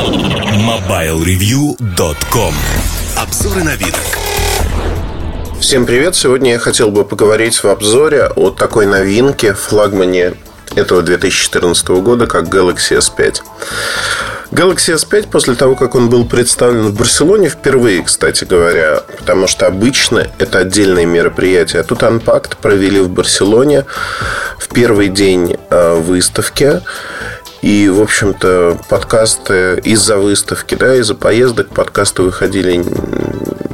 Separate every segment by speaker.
Speaker 1: MobileReview.com Обзоры на вид.
Speaker 2: Всем привет! Сегодня я хотел бы поговорить в обзоре о такой новинке, флагмане этого 2014 года, как Galaxy S5. Galaxy S5 после того, как он был представлен в Барселоне впервые, кстати говоря, потому что обычно это отдельное мероприятие. А тут Unpacked провели в Барселоне в первый день э, выставки. И, в общем-то, подкасты из-за выставки, да, из-за поездок подкасты выходили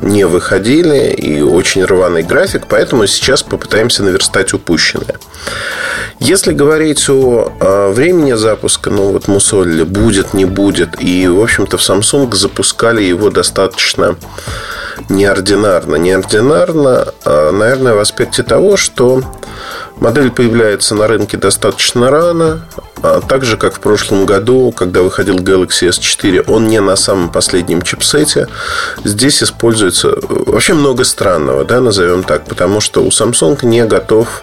Speaker 2: не выходили и очень рваный график, поэтому сейчас попытаемся наверстать упущенное. Если говорить о, времени запуска, ну вот мусолили, будет, не будет, и, в общем-то, в Samsung запускали его достаточно неординарно. Неординарно, а, наверное, в аспекте того, что модель появляется на рынке достаточно рано, а так же, как в прошлом году, когда выходил Galaxy S4, он не на самом последнем чипсете. Здесь используется вообще много странного, да, назовем так, потому что у Samsung не готов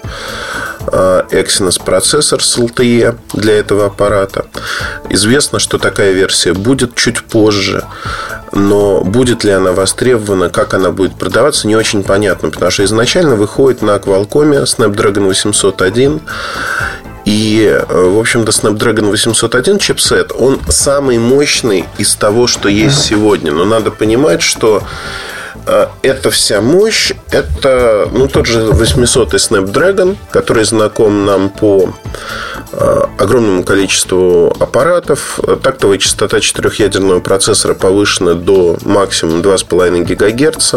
Speaker 2: Exynos процессор с LTE для этого аппарата. Известно, что такая версия будет чуть позже, но будет ли она востребована, как она будет продаваться, не очень понятно, потому что изначально выходит на Qualcomm Snapdragon 801 и, э, в общем-то, Snapdragon 801 чипсет, он самый мощный из того, что есть сегодня. Но надо понимать, что э, эта вся мощь, это ну, тот же 800 Snapdragon, который знаком нам по Э, огромному количеству аппаратов. Тактовая частота четырехъядерного процессора повышена до максимум 2,5 ГГц.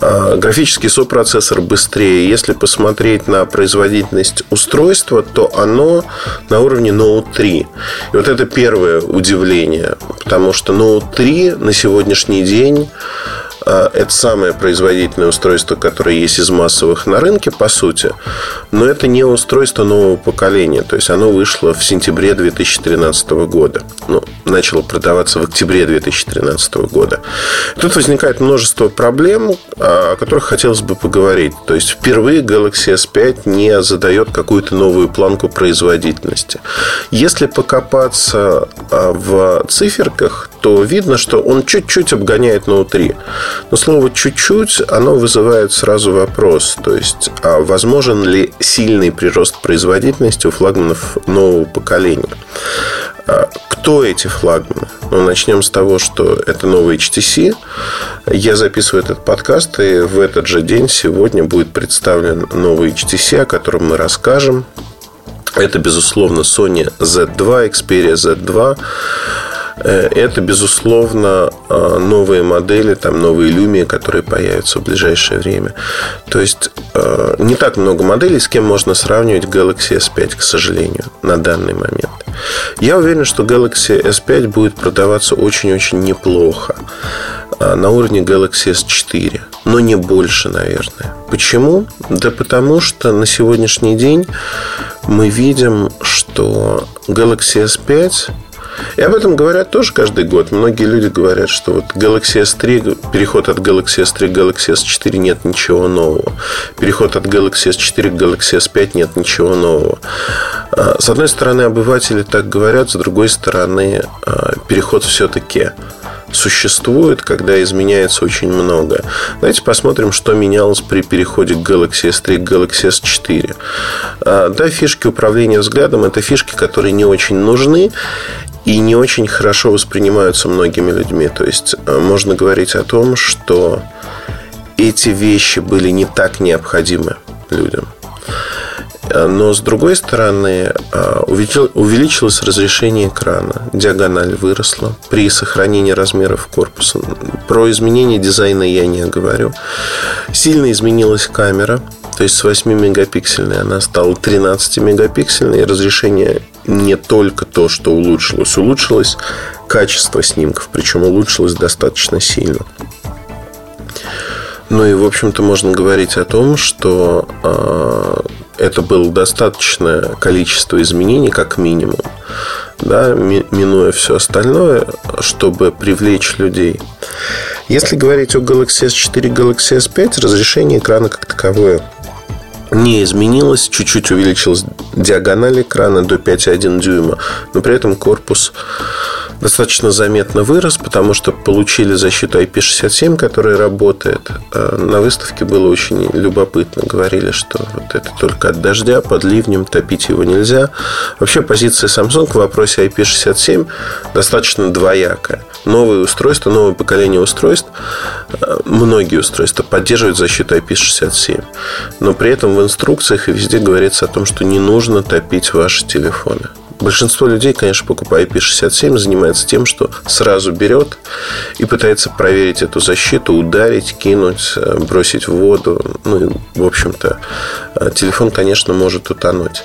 Speaker 2: Э, графический сопроцессор быстрее. Если посмотреть на производительность устройства, то оно на уровне Note 3. И вот это первое удивление, потому что Note 3 на сегодняшний день а, это самое производительное устройство, которое есть из массовых на рынке, по сути. Но это не устройство нового поколения. То есть оно вышло в сентябре 2013 года. Ну, начало продаваться в октябре 2013 года. Тут возникает множество проблем, о которых хотелось бы поговорить. То есть впервые Galaxy S5 не задает какую-то новую планку производительности. Если покопаться а, в циферках, то видно, что он чуть-чуть обгоняет Note 3. Но слово «чуть-чуть» оно вызывает сразу вопрос. То есть, а возможен ли сильный прирост производительности у флагманов нового поколения? А кто эти флагманы? Ну, начнем с того, что это новый HTC. Я записываю этот подкаст, и в этот же день сегодня будет представлен новый HTC, о котором мы расскажем. Это, безусловно, Sony Z2, Xperia Z2. Э, это, безусловно, э, новые модели, там новые Lumia, которые появятся в ближайшее время. То есть э, не так много моделей, с кем можно сравнивать Galaxy S5, к сожалению, на данный момент. Я уверен, что Galaxy S5 будет продаваться очень-очень неплохо на уровне Galaxy S4, но не больше, наверное. Почему? Да потому что на сегодняшний день мы видим, что Galaxy S5 и об этом говорят тоже каждый год. Многие люди говорят, что вот Galaxy S3, переход от Galaxy S3 к Galaxy S4 нет ничего нового. Переход от Galaxy S4 к Galaxy S5 нет ничего нового. А, с одной стороны, обыватели так говорят, с другой стороны, а, переход все-таки существует, когда изменяется очень много. Давайте посмотрим, что менялось при переходе к Galaxy S3 к Galaxy S4. А, да, фишки управления взглядом – это фишки, которые не очень нужны и не очень хорошо воспринимаются многими людьми. То есть э, можно говорить о том, что эти вещи были не так необходимы людям. Э, но с другой стороны, э, увеличилось разрешение экрана, диагональ выросла при сохранении размеров корпуса. Про изменение дизайна я не говорю. Сильно изменилась камера, то есть с 8 мегапиксельной она стала 13 мегапиксельной, и разрешение не только то, что улучшилось, улучшилось качество снимков, причем улучшилось достаточно сильно. Ну и, в общем-то, можно говорить о том, что э, это было достаточное количество изменений, как минимум, да, минуя все остальное, чтобы привлечь людей. Если говорить о Galaxy S4 Galaxy S5, разрешение экрана как таковое не изменилось, чуть-чуть увеличилась диагональ экрана до 5,1 дюйма, но при этом корпус достаточно заметно вырос, потому что получили защиту IP67, которая работает. А на выставке было очень любопытно. Говорили, что вот это только от дождя, под ливнем, топить его нельзя. Вообще позиция Samsung в вопросе IP67 достаточно двоякая. Новые устройства, новое поколение устройств, а, многие устройства поддерживают защиту IP67. Но при этом в инструкциях и везде говорится о том, что не нужно топить ваши телефоны. Большинство людей, конечно, покупая IP67, занимается тем, что сразу берет и пытается проверить эту защиту, ударить, кинуть, э, бросить в воду. Ну, и, в общем-то, э, телефон, конечно, может утонуть.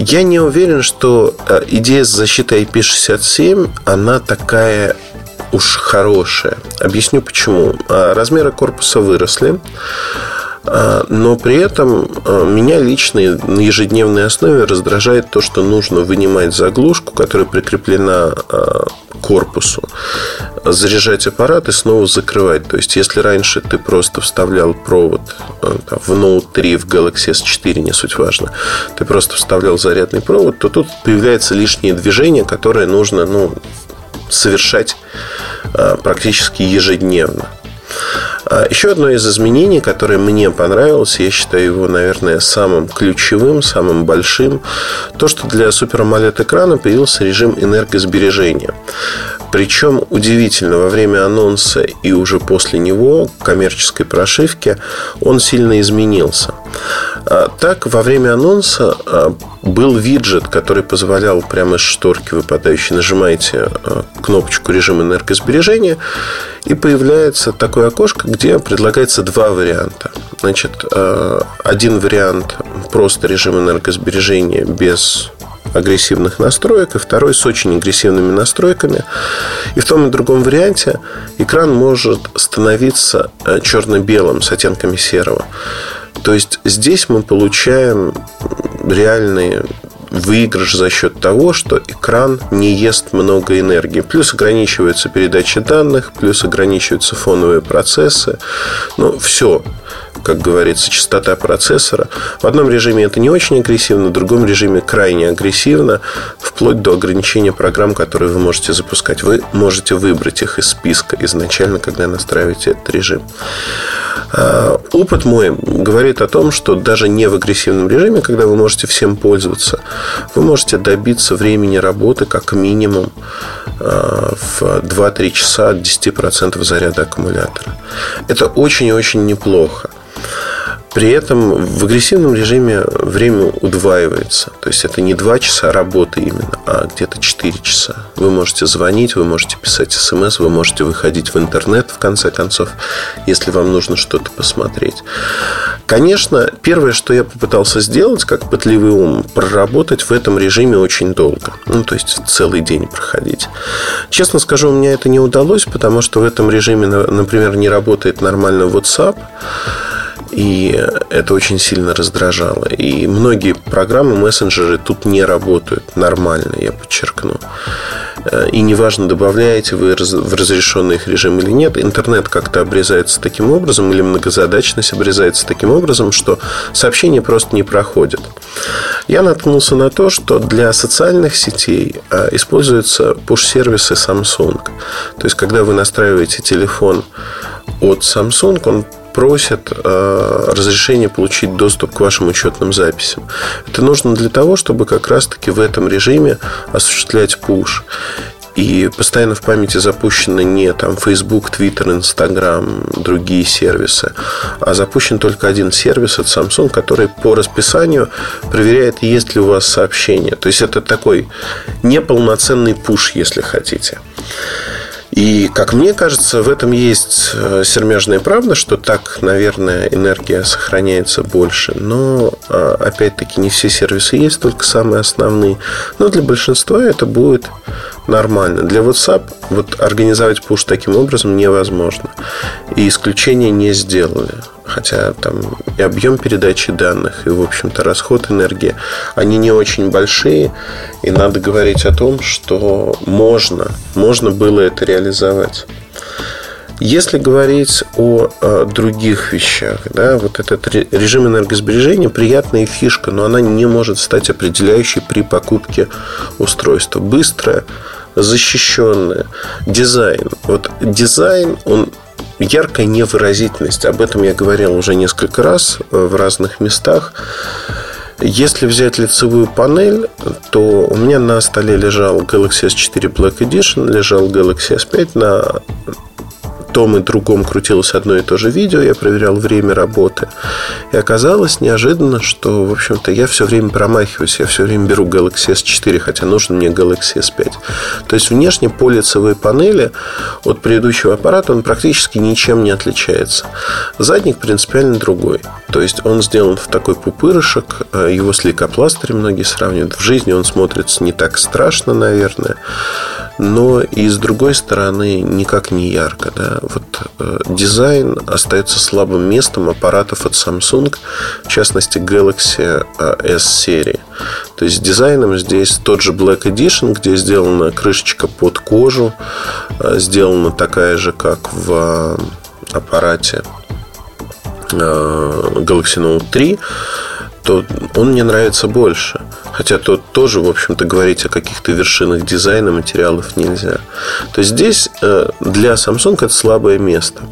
Speaker 2: Я не уверен, что э, идея с защитой IP67, она такая уж хорошая. Объясню почему. Размеры корпуса выросли. А, но при этом а, меня лично на ежедневной основе раздражает то, что нужно вынимать заглушку, которая прикреплена а, корпусу, заряжать аппарат и снова закрывать. То есть, если раньше ты просто вставлял провод в Note 3, в Galaxy S4, не суть важно, ты просто вставлял зарядный провод, то тут появляется лишнее движение, которое нужно ну, совершать практически ежедневно. А еще одно из изменений, которое мне понравилось, я считаю его, наверное, самым ключевым, самым большим, то, что для Super AMOLED экрана появился режим энергосбережения. Причем удивительно, во время анонса и уже после него, коммерческой прошивки, он сильно изменился. А, так, во время анонса а, был виджет, который позволял прямо из шторки выпадающей нажимаете а, кнопочку режим энергосбережения, и появляется такое окошко, где предлагается два варианта. Значит, один вариант просто режим энергосбережения без агрессивных настроек, и второй с очень агрессивными настройками. И в том и другом варианте экран может становиться черно-белым с оттенками серого. То есть здесь мы получаем реальные выигрыш за счет того, что экран не ест много энергии. Плюс ограничивается передача данных, плюс ограничиваются фоновые процессы. Ну, все как говорится, частота процессора. В одном режиме это не очень агрессивно, в другом режиме крайне агрессивно, вплоть до ограничения программ, которые вы можете запускать. Вы можете выбрать их из списка изначально, когда настраиваете этот режим. А, опыт мой говорит о том, что даже не в агрессивном режиме, когда вы можете всем пользоваться, вы можете добиться времени работы как минимум а, в 2-3 часа от 10% заряда аккумулятора. Это очень и очень неплохо. При этом в агрессивном режиме время удваивается. То есть это не 2 часа работы именно, а где-то 4 часа. Вы можете звонить, вы можете писать смс, вы можете выходить в интернет, в конце концов, если вам нужно что-то посмотреть. Конечно, первое, что я попытался сделать, как пытливый ум, проработать в этом режиме очень долго. Ну, то есть целый день проходить. Честно скажу, у меня это не удалось, потому что в этом режиме, например, не работает нормально WhatsApp. И это очень сильно раздражало. И многие программы, мессенджеры тут не работают нормально, я подчеркну. Э, и неважно, добавляете вы в разрешенный их режим или нет, интернет как-то обрезается таким образом, или многозадачность обрезается таким образом, что сообщения просто не проходят. Я наткнулся на то, что для социальных сетей э, используются push-сервисы Samsung. То есть, когда вы настраиваете телефон от Samsung, он просят э, разрешение получить доступ к вашим учетным записям. Это нужно для того, чтобы как раз-таки в этом режиме осуществлять пуш. И постоянно в памяти запущены не там Facebook, Twitter, Instagram, другие сервисы, а запущен только один сервис от Samsung, который по расписанию проверяет, есть ли у вас сообщение. То есть это такой неполноценный пуш, если хотите. И, как мне кажется, в этом есть э, сермяжная правда, что так, наверное, энергия сохраняется больше. Но, а, опять-таки, не все сервисы есть, только самые основные. Но для большинства это будет нормально. Для WhatsApp вот организовать пуш таким образом невозможно. И исключения не сделали. Хотя там и объем передачи данных, и, в общем-то, расход энергии, они не очень большие. И надо говорить о том, что можно, можно было это реализовать. Если говорить о, о других вещах, да, вот этот режим энергосбережения приятная фишка, но она не может стать определяющей при покупке устройства. Быстрое, защищенное, дизайн. Вот дизайн, он яркая невыразительность. Об этом я говорил уже несколько раз в разных местах. Если взять лицевую панель, то у меня на столе лежал Galaxy S4 Black Edition, лежал Galaxy S5 на том и другом крутилось одно и то же видео, я проверял время работы. И оказалось неожиданно, что, в общем-то, я все время промахиваюсь, я все время беру Galaxy S4, хотя нужен мне Galaxy S5. То есть, внешне по лицевой панели от предыдущего аппарата он практически ничем не отличается. Задник принципиально другой. То есть, он сделан в такой пупырышек, э, его с лейкопластырем многие сравнивают. В жизни он смотрится не так страшно, наверное но и с другой стороны никак не ярко. Да? Вот э, дизайн остается слабым местом аппаратов от Samsung, в частности Galaxy э, S серии. То есть дизайном здесь тот же Black Edition, где сделана крышечка под кожу, э, сделана такая же, как в э, аппарате э, Galaxy Note 3 то он мне нравится больше. Хотя тут тоже, в общем-то, говорить о каких-то вершинах дизайна материалов нельзя. То есть здесь э, для Samsung это слабое место.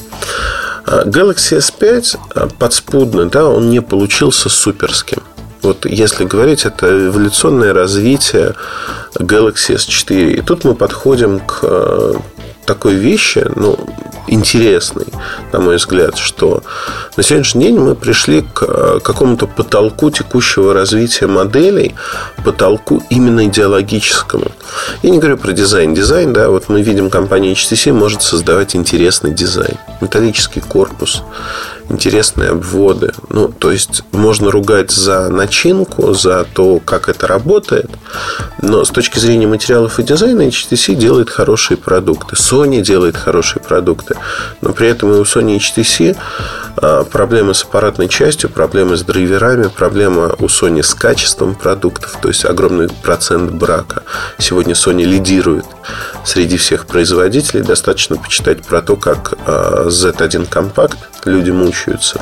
Speaker 2: А Galaxy S5 э, подспудно, да, он не получился суперским. Вот если говорить, это эволюционное развитие Galaxy S4. И тут мы подходим к э, такой вещи, ну, интересной, на мой взгляд, что на сегодняшний день мы пришли к э, какому-то потолку текущего развития моделей, потолку именно идеологическому. Я не говорю про дизайн. Дизайн, да, вот мы видим, компания HTC может создавать интересный дизайн. Металлический корпус, интересные обводы. Ну, то есть можно ругать за начинку, за то, как это работает, но с точки зрения материалов и дизайна HTC делает хорошие продукты. Sony делает хорошие продукты, но при этом и у Sony HTC проблемы с аппаратной частью, проблемы с драйверами, проблема у Sony с качеством продуктов, то есть огромный процент брака. Сегодня Sony лидирует среди всех производителей. Достаточно почитать про то, как Z1 а, компакт люди мучаются,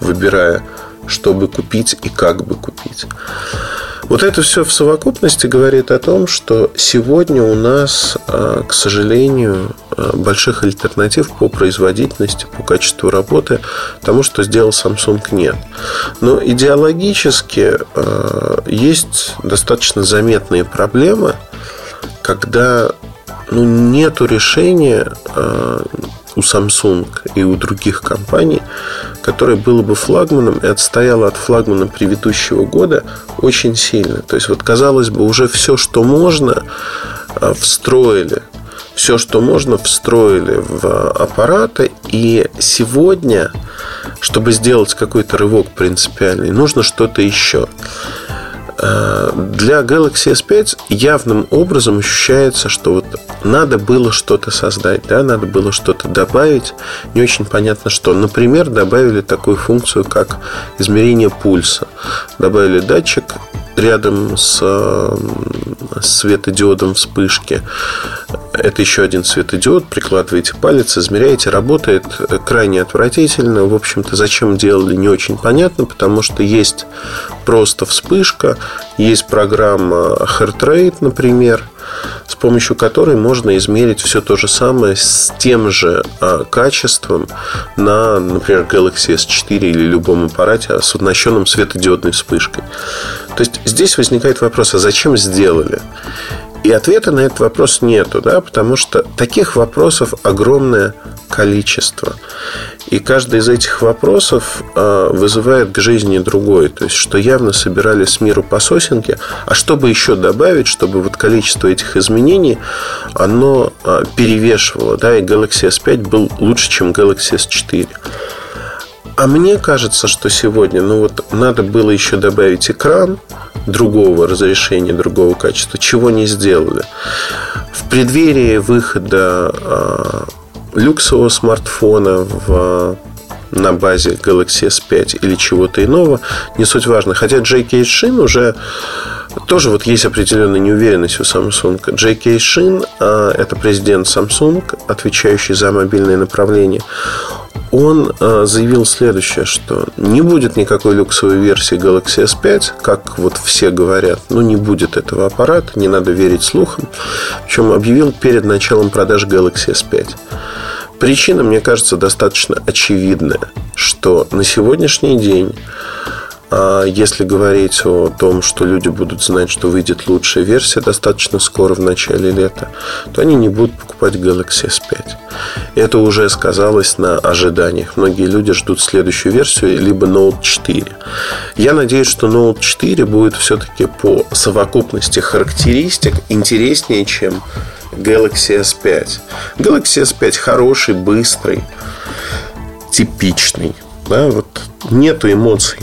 Speaker 2: выбирая, что бы купить и как бы купить. Вот это все в совокупности говорит о том, что сегодня у нас, а, к сожалению, а, больших альтернатив по производительности, по качеству работы тому, что сделал Samsung, нет. Но идеологически а, есть достаточно заметные проблемы, когда ну, нету решения у Samsung и у других компаний, которое было бы флагманом и отстояло от флагмана предыдущего года очень сильно. То есть, вот казалось бы, уже все, что можно, а, встроили. Все, что можно, встроили в аппараты. И сегодня, чтобы сделать какой-то рывок принципиальный, нужно что-то еще. Для Galaxy S5 явным образом ощущается, что вот надо было что-то создать, да, надо было что-то добавить. Не очень понятно, что. Например, добавили такую функцию, как измерение пульса. Добавили датчик рядом с, светодиодом вспышки. Это еще один светодиод. Прикладываете палец, измеряете. Работает крайне отвратительно. В общем-то, зачем делали, не очень понятно, потому что есть просто вспышка, есть программа Heart Rate, например, с помощью которой можно измерить все то же самое с тем же а, качеством на, например, Galaxy S4 или любом аппарате с оснащенным светодиодной вспышкой. То есть здесь возникает вопрос, а зачем сделали? И ответа на этот вопрос нету, да, потому что таких вопросов огромное количество. И каждый из этих вопросов э, вызывает к жизни другой. То есть, что явно собирались с миру по сосенке. А чтобы еще добавить, чтобы вот количество этих изменений, оно э, перевешивало. Да, и Galaxy S5 был лучше, чем Galaxy S4. А мне кажется, что сегодня, ну вот, надо было еще добавить экран другого разрешения, другого качества, чего не сделали. В преддверии выхода э, люксового смартфона в на базе Galaxy S5 или чего-то иного, не суть важно. Хотя J.K. Shin уже тоже вот есть определенная неуверенность у Samsung. J.K. Shin, а, это президент Samsung, отвечающий за мобильное направление, он а, заявил следующее, что не будет никакой люксовой версии Galaxy S5, как вот все говорят, ну не будет этого аппарата, не надо верить слухам. Причем объявил перед началом продаж Galaxy S5. Причина, мне кажется, достаточно очевидная, что на сегодняшний день а если говорить о том, что люди будут знать, что выйдет лучшая версия достаточно скоро в начале лета, то они не будут покупать Galaxy S5. Это уже сказалось на ожиданиях. Многие люди ждут следующую версию, либо Note 4. Я надеюсь, что Note 4 будет все-таки по совокупности характеристик интереснее, чем Galaxy S5. Galaxy S5 хороший, быстрый, типичный. Да, вот нету эмоций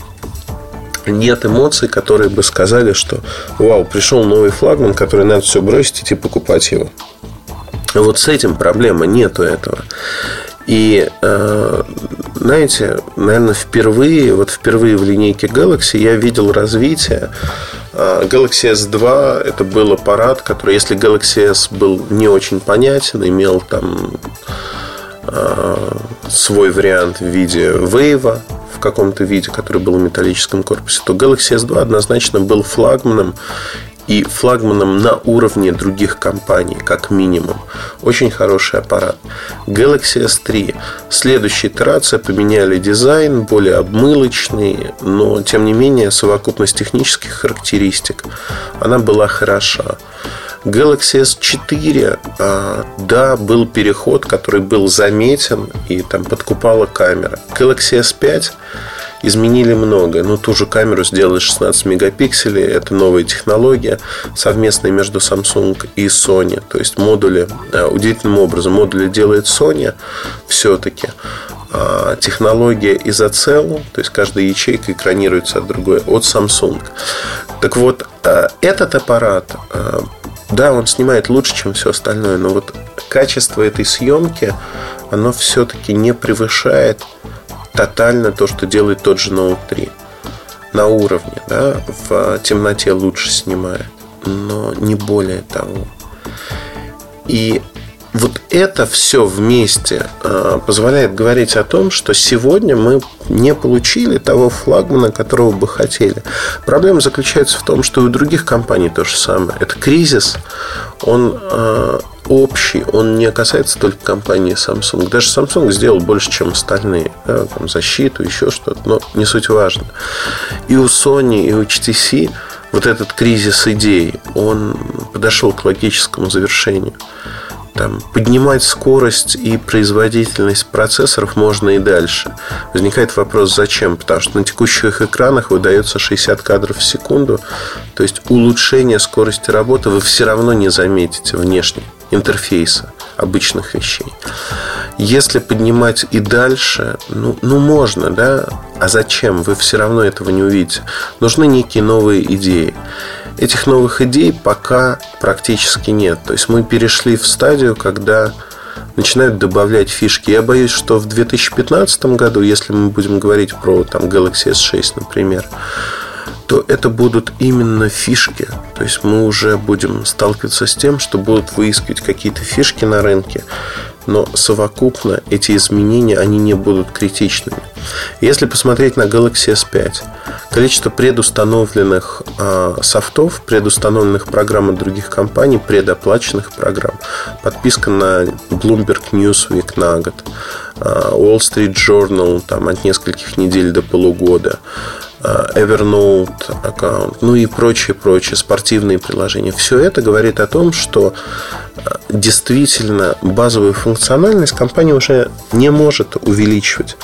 Speaker 2: нет эмоций, которые бы сказали, что вау, пришел новый флагман, который надо все бросить идти покупать его. Вот с этим проблема, нету этого. И, э, знаете, наверное, впервые, вот впервые в линейке Galaxy я видел развитие. Э, Galaxy S2 это был аппарат, который, если Galaxy S был не очень понятен, имел там э, свой вариант в виде Wave, в каком-то виде, который был в металлическом корпусе, то Galaxy S2 однозначно был флагманом и флагманом на уровне других компаний, как минимум. Очень хороший аппарат. Galaxy S3. Следующая итерация поменяли дизайн, более обмылочный, но тем не менее совокупность технических характеристик, она была хороша. Galaxy S4, а, да, был переход, который был заметен и там подкупала камера. Galaxy S5 изменили многое. Ну, ту же камеру сделали 16 мегапикселей. Это новая технология, совместная между Samsung и Sony. То есть модули, а, удивительным образом, модули делает Sony все-таки. А технология изоцел, то есть каждая ячейка экранируется от другой, от Samsung. Так вот, этот аппарат да, он снимает лучше, чем все остальное, но вот качество этой съемки, оно все-таки не превышает тотально то, что делает тот же Note 3. На уровне, да, в темноте лучше снимает, но не более того. И вот это все вместе э, позволяет говорить о том, что сегодня мы не получили того флагмана, которого бы хотели. Проблема заключается в том, что и у других компаний то же самое. Это кризис, он э, общий, он не касается только компании Samsung. Даже Samsung сделал больше, чем остальные. Да, там, защиту, еще что-то, но не суть важно. И у Sony, и у HTC вот этот кризис идей, он подошел к логическому завершению там, поднимать скорость и производительность процессоров можно и дальше. Возникает вопрос, зачем? Потому что на текущих экранах выдается 60 кадров в секунду. То есть улучшение скорости работы вы все равно не заметите внешне интерфейса обычных вещей. Если поднимать и дальше, ну, ну можно, да, а зачем? Вы все равно этого не увидите. Нужны некие новые идеи. Этих новых идей пока практически нет. То есть мы перешли в стадию, когда начинают добавлять фишки. Я боюсь, что в 2015 году, если мы будем говорить про там, Galaxy S6, например, то это будут именно фишки. То есть мы уже будем сталкиваться с тем, что будут выискивать какие-то фишки на рынке, но совокупно эти изменения, они не будут критичными. Если посмотреть на Galaxy S5, количество предустановленных э, софтов, предустановленных программ от других компаний, предоплаченных программ, подписка на Bloomberg Newsweek на год, Wall Street Journal там, от нескольких недель до полугода, Э, Evernote аккаунт, ну и прочие, прочие спортивные приложения. Все это говорит о том, что э, действительно базовую функциональность компания уже не может увеличивать.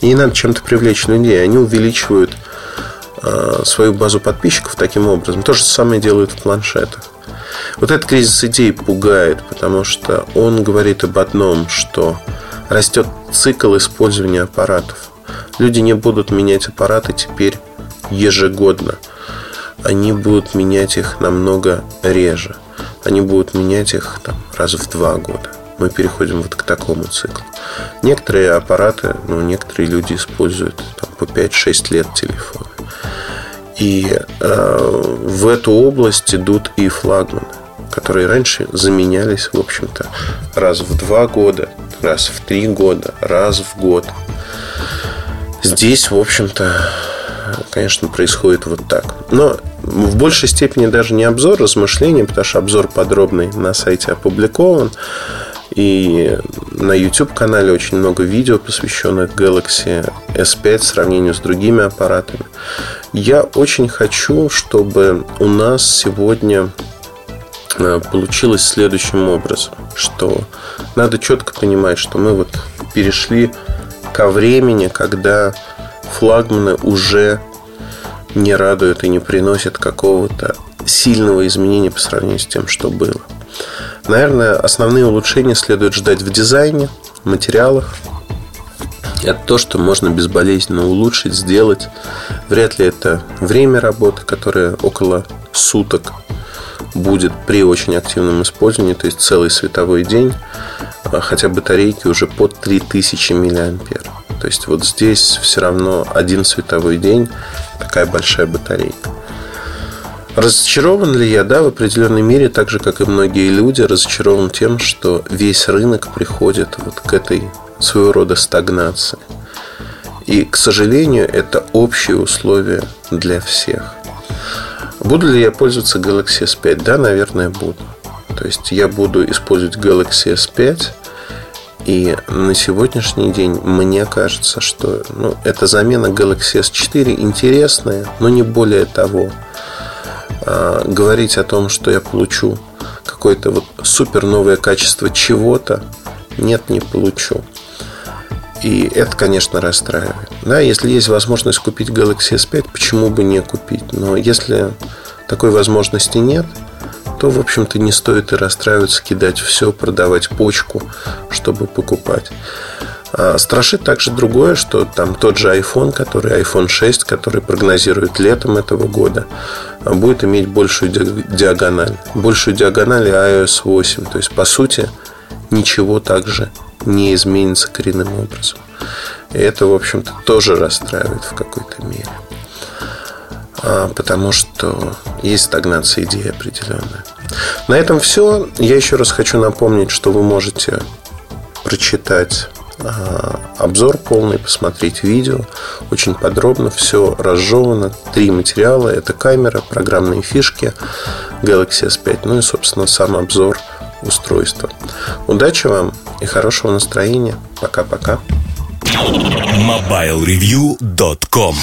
Speaker 2: И надо чем-то привлечь людей. Они увеличивают э, свою базу подписчиков таким образом. То же самое делают в планшетах. Вот этот кризис идей пугает, потому что он говорит об одном, что растет цикл использования аппаратов. Люди не будут менять аппараты теперь ежегодно. Они будут менять их намного реже. Они будут менять их там, раз в два года. Мы переходим вот к такому циклу. Некоторые аппараты, ну, некоторые люди используют там, по 5-6 лет телефоны. И э, в эту область идут и флагманы, которые раньше заменялись, в общем-то, раз в два года, раз в три года, раз в год. Здесь, в общем-то, конечно, происходит вот так. Но в большей степени даже не обзор, размышления, потому что обзор подробный на сайте опубликован. И на YouTube-канале очень много видео, посвященных Galaxy S5 в сравнении с другими аппаратами. Я очень хочу, чтобы у нас сегодня получилось следующим образом, что надо четко понимать, что мы вот перешли ко времени, когда флагманы уже не радуют и не приносят какого-то сильного изменения по сравнению с тем, что было. Наверное, основные улучшения следует ждать в дизайне, материалах. Это то, что можно безболезненно улучшить, сделать. Вряд ли это время работы, которое около суток будет при очень активном использовании, то есть целый световой день, а хотя батарейки уже под 3000 мАh. То есть вот здесь все равно один световой день такая большая батарейка. Разочарован ли я? Да, в определенной мере, так же, как и многие люди, разочарован тем, что весь рынок приходит вот к этой своего рода стагнации. И, к сожалению, это общие условия для всех. Буду ли я пользоваться Galaxy S5? Да, наверное, буду. То есть я буду использовать Galaxy S5 и на сегодняшний день мне кажется, что ну, эта замена Galaxy S4 интересная, но не более того. А, говорить о том, что я получу какое-то вот супер новое качество чего-то, нет, не получу. И это, конечно, расстраивает. Да, если есть возможность купить Galaxy S5, почему бы не купить? Но если такой возможности нет, то, в общем-то, не стоит и расстраиваться, кидать все, продавать почку, чтобы покупать. А страшит также другое, что там тот же iPhone, который iPhone 6, который прогнозирует летом этого года, будет иметь большую диагональ. Большую диагональ iOS 8. То есть, по сути, ничего также не изменится коренным образом. И это, в общем-то, тоже расстраивает в какой-то мере. А, потому что есть стагнация идеи определенная. На этом все. Я еще раз хочу напомнить, что вы можете прочитать а, обзор полный, посмотреть видео. Очень подробно все разжевано. Три материала. Это камера, программные фишки Galaxy S5. Ну и, собственно, сам обзор устройства. Удачи вам и хорошего настроения. Пока-пока.
Speaker 1: MobileReview.com